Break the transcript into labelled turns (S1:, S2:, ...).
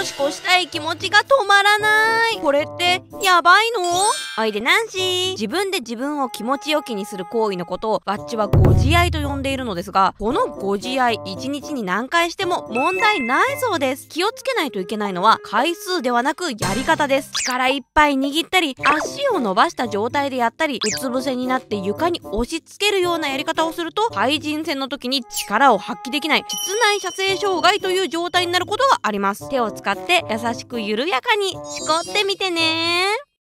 S1: コシコしたい気持ちが止まらない。これってやばいの？おいでナンシー。自分で自分を気持ちよきにする行為のことをわっちはご自愛と呼んでいるのですがこのご自愛1日に何回しても問題ないそうです。気をつけないといけないのは回数ではなくやり方です。力いっぱい握ったり足を伸ばした状態でやったりうつ伏せになって床に押し付けるようなやり方をすると対人戦の時に力を発揮できない室内射精障害という状態になることがあります。手を使って優しく緩やかに。しこってみてね